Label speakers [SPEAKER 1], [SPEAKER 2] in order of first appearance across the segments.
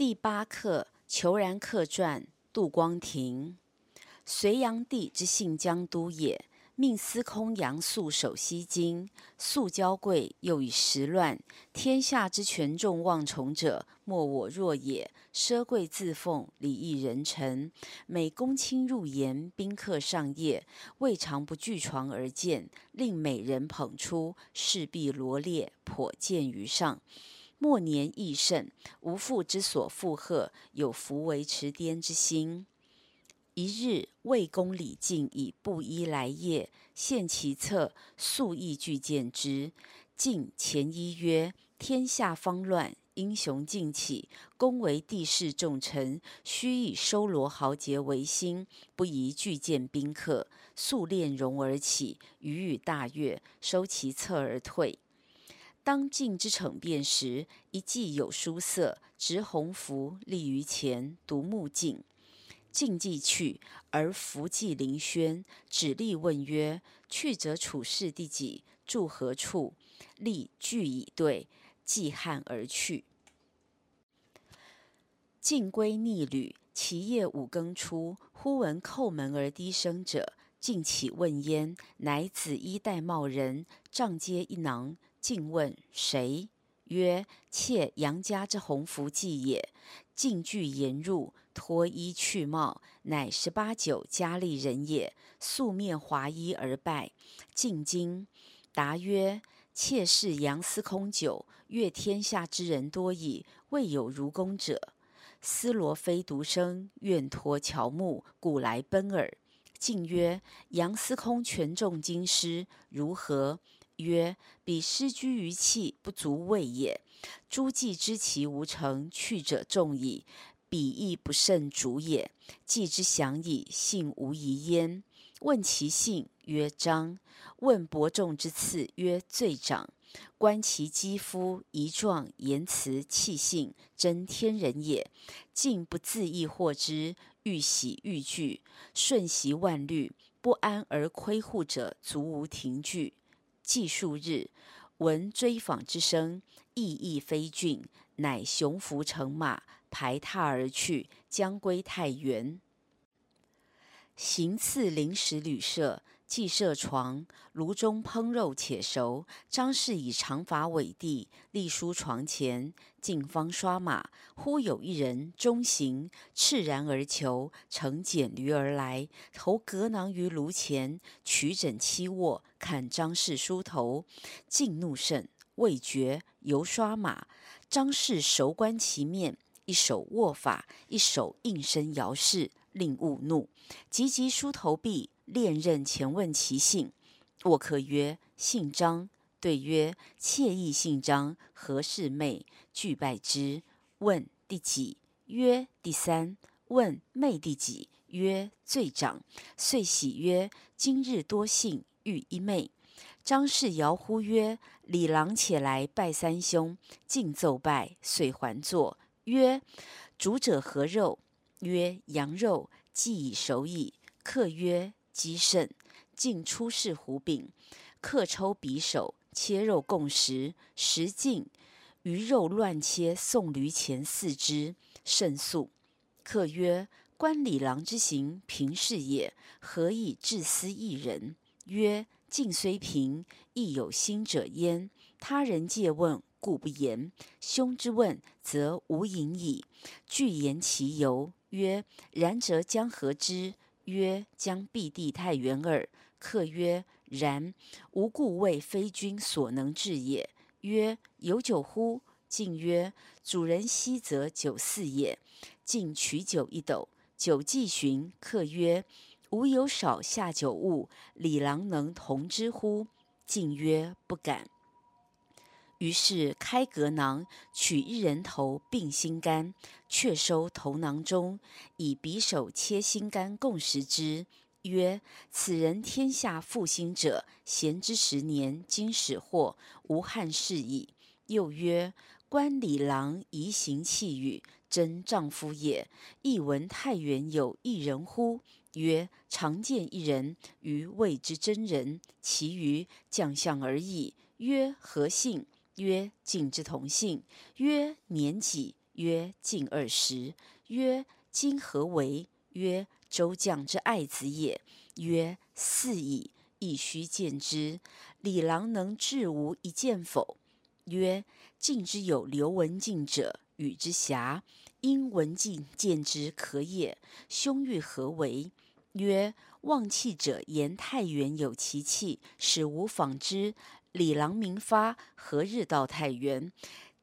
[SPEAKER 1] 第八课《虬髯客传》杜光庭。隋炀帝之幸江都也，命司空杨素守西京。素骄贵，又以时乱，天下之权重望宠者，莫我若也。奢贵自奉，礼异人臣。每公卿入言，宾客上谒，未尝不据床而见，令美人捧出，侍婢罗列，颇见于上。末年益盛，无父之所负荷，有弗为持颠之心。一日，魏公李靖以布衣来谒，献其策，素意具见之。靖前揖曰：“天下方乱，英雄尽起，公为帝室重臣，须以收罗豪杰为心，不宜拒见宾客。”素敛容而起，予以大悦，收其策而退。当靖之骋变时，一骑有书色，执鸿符，立于前，独目靖。靖既去，而伏骑临轩，指立问曰：“去者处士第几？住何处？”立具以对，继 hand 而去。靖归逆旅，其夜五更初，忽闻叩门而低声者。靖起问焉，乃子衣带帽人，杖皆一囊。靖问谁？曰：妾杨家之鸿福记也。靖具言入，脱衣去帽，乃十八九佳丽人也。素面华衣而拜。进京，答曰：妾是杨司空久，阅天下之人多矣，未有如公者。司罗非独生，愿托乔木，古来奔耳。靖曰：杨司空权重京师，如何？曰：彼失居于器，不足畏也。诸计知其无成，去者众矣。彼亦不胜主也。计之详矣，信无疑焉。问其姓，曰张。问伯仲之次，曰最长。观其肌肤仪状言辞气性，真天人也。靖不自意获之，愈喜愈惧，瞬息万虑，不安而窥护者，足无停据。记数日，闻追访之声，意义非骏，乃雄服乘马，排踏而去，将归太原。行次临时旅舍，既设床，炉中烹肉且熟。张氏以长发委地，立书床前。靖方刷马，忽有一人中行，赤然而裘，乘蹇驴而来，投革囊于炉前，取枕摽卧，看张氏梳头。靖怒甚，未觉，犹刷马。张氏熟观其面，一手握发，一手应声摇势，令勿怒。急急梳头毕。恋刃前问其姓，沃客曰：“姓张。”对曰：“妾亦姓张，何氏妹？”俱拜之。问第几？曰：“第三。”问妹第几？曰：“最长。”遂喜曰：“今日多幸，遇一妹。”张氏遥呼曰：“李郎且来拜三兄。”尽奏拜，遂还坐。曰：“煮者何肉？”曰：“羊肉，既已熟矣。”客曰：鸡甚，靖出示壶柄，客抽匕首，切肉共食。食尽，余肉乱切，送驴前饲之，甚速。客曰：“观李郎之行，平是也，何以致斯一人？”曰：“靖虽平，亦有心者焉。他人借问，故不言。兄之问，则无隐矣。具言其由。曰：然则将何之？”曰：将避地太原耳。客曰：然，吾故谓非君所能治也。曰：有酒乎？靖曰：主人昔则酒肆也。靖取酒一斗，酒既寻，客曰：吾有少下酒物，李郎能同之乎？靖曰：不敢。于是开革囊，取一人头并心肝，却收头囊中，以匕首切心肝共食之。曰：此人天下负心者，贤之十年，今始获，无憾事矣。又曰：观李郎仪行气宇，真丈夫也。亦闻太原有一人乎？曰：常见一人，于谓之真人，其余将相而已。曰：何姓？曰：靖之同姓。曰：年几？曰：近二十。曰：今何为？曰：周将之爱子也。曰：赐矣，亦须见之。李郎能至无一见否？曰：晋之有刘文静者，与之狎。因文静见之可也。兄欲何为？曰：望气者言太原有奇气，使吾访之。李郎明发，何日到太原？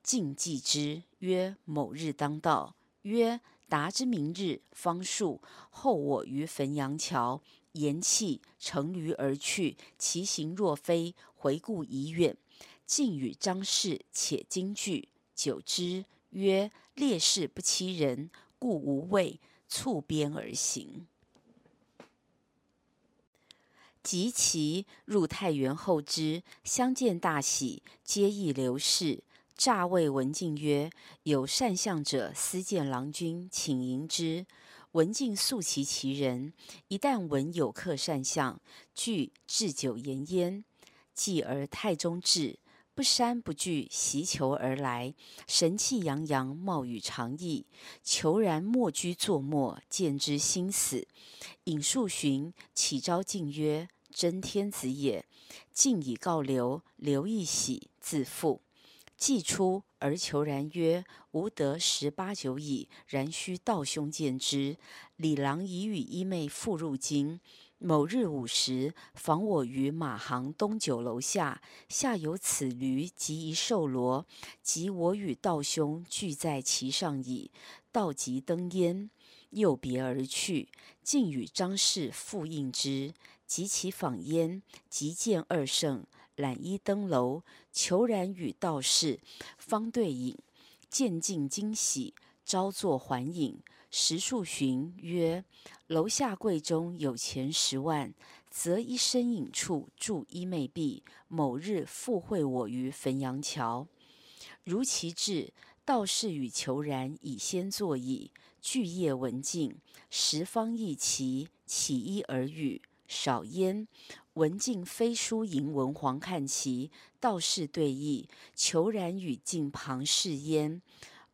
[SPEAKER 1] 晋记之，曰：某日当到。曰：达之明日，方数。后我于汾阳桥。言弃，乘驴而去，其行若飞。回顾已远。晋与张氏且惊惧，久之，曰：烈士不欺人，故无畏，卒鞭而行。及其入太原后之，相见大喜，皆忆刘氏。诈谓文静曰：“有善相者，私见郎君，请迎之。”文静素奇其人，一旦闻有客善相，具置酒筵焉。继而太宗至，不觍不惧，袭裘而来，神气洋洋，貌与常异。裘然默居坐末，见之心死。引数巡，启召晋曰。真天子也！晋以告刘，刘亦喜，自复。既出而求然曰：“吾得十八九矣，然须道兄见之。”李郎已与衣妹复入京。某日午时，访我于马行东酒楼下，下有此驴及一兽骡，及我与道兄俱在其上矣。道即登焉，又别而去。晋与张氏复应之。及其访焉，即见二圣，揽衣登楼。求然与道士方对饮，见晋惊喜，招坐还饮。食数旬，曰：“楼下柜中有钱十万，择一身隐处助衣妹毙。某日复会我于汾阳桥。”如其至，道士与求然已先坐矣。具夜文静，时方弈齐，起衣而语。少焉，文静飞书迎文皇看棋，道士对弈，裘然与晋旁视焉。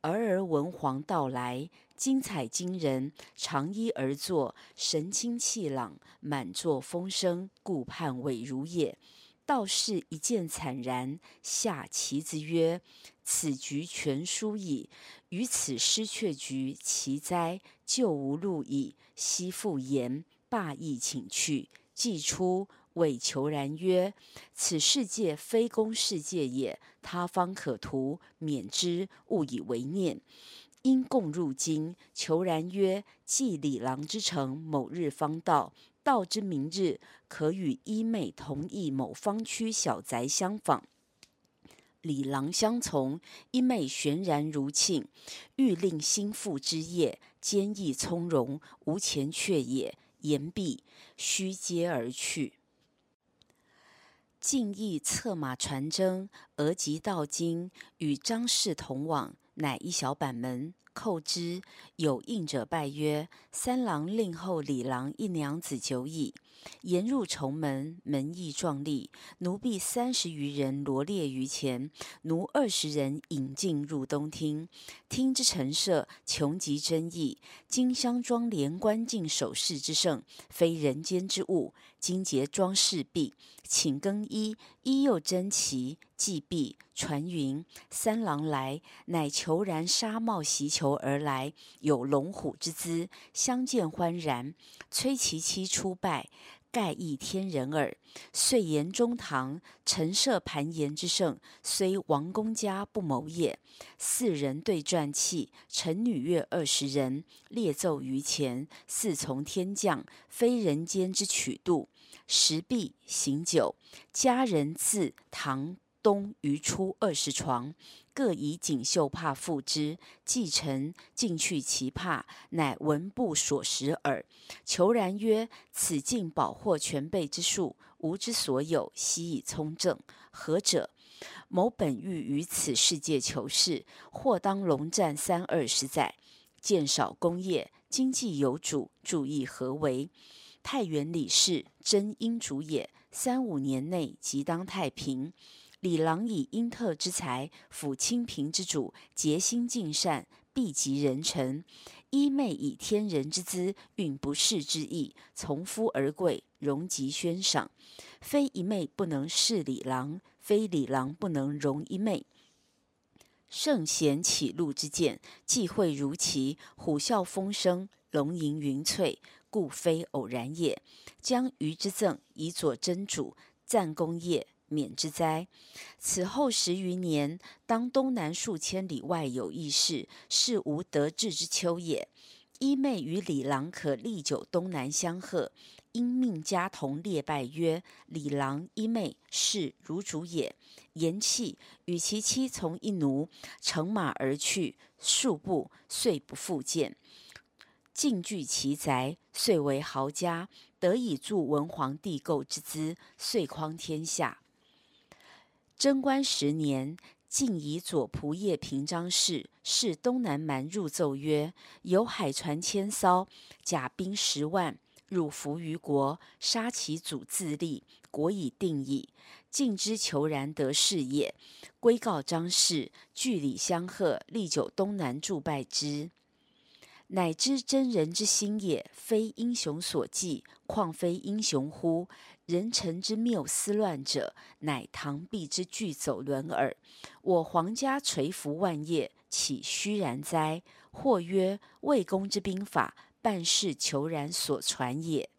[SPEAKER 1] 尔而文皇到来，精彩惊人，长揖而坐，神清气朗，满座风生，顾盼伟如也。道士一见惨然，下棋子曰：“此局全输矣，于此失却局，其哉！旧无路矣。”悉复言。罢议请去，既出，谓求然曰：“此世界非公世界也，他方可图，免之，勿以为念。”因共入京。求然曰：“继李郎之城，某日方到。到之明日，可与衣妹同诣某方区小宅相访。李郎相从，衣妹悬然如庆，欲令心腹之业，坚毅从容，无前却也。”言毕，须阶而去。晋亦策马传征，额即到京，与张氏同往，乃一小板门，叩之，有应者拜曰：“三郎令后李郎一娘子久矣。”沿入重门，门亦壮丽，奴婢三十余人罗列于前，奴二十人引进入东厅。厅之陈设穷极珍异，金镶装连冠镜首饰之盛，非人间之物。金节装饰毕，请更衣，衣又珍奇。既毕，传云三郎来，乃裘然纱帽袭裘而来，有龙虎之姿，相见欢然，催其妻出拜。盖亦天人耳。遂言中堂陈设盘筵之盛，虽王公家不谋也。四人对饌器，臣女乐二十人，列奏于前，似从天降，非人间之曲度。食毕，行酒，佳人自堂东余出二十床。各以锦绣帕覆之，既陈，进去其帕，乃文部所食耳。求然曰：“此尽宝货全备之数，吾之所有，悉以充正。何者？某本欲于此世界求是，或当龙战三二十载，建少功业，经济有主，注意何为？太原李氏真英主也，三五年内即当太平。”李郎以英特之才，辅清平之主，竭心尽善，必及人臣。衣袂以天人之姿，允不世之意，从夫而贵，荣极轩赏。非一妹不能侍李郎，非李郎不能容一妹。圣贤启路之见，际会如期，虎啸风生，龙吟云翠，故非偶然也。将余之赠，以佐真主，赞功业，免之灾。此后十余年，当东南数千里外有异事，是吾得志之秋也。一妹与李郎可历久东南相贺，因命家童列拜曰：“李郎一妹是汝主也。”言訖，与其妻从一奴，乘马而去，数步遂不复见。尽据其宅，遂为豪家，得以助文皇帝构之资，遂匡天下。贞观十年，晋以左仆射平章事，是东南蛮入奏曰：“有海船千艘，甲兵十万，入伏于国，杀其祖自立，国已定矣。晋之求然得是也。归告章事，据礼相贺，历久东南祝拜之。”乃知真人之心也，非英雄所寄，况非英雄乎？人臣之谬思乱者，乃螳臂之聚走轮耳。我皇家垂服万业，岂虚然哉？或曰魏公之兵法，半世求然所传也。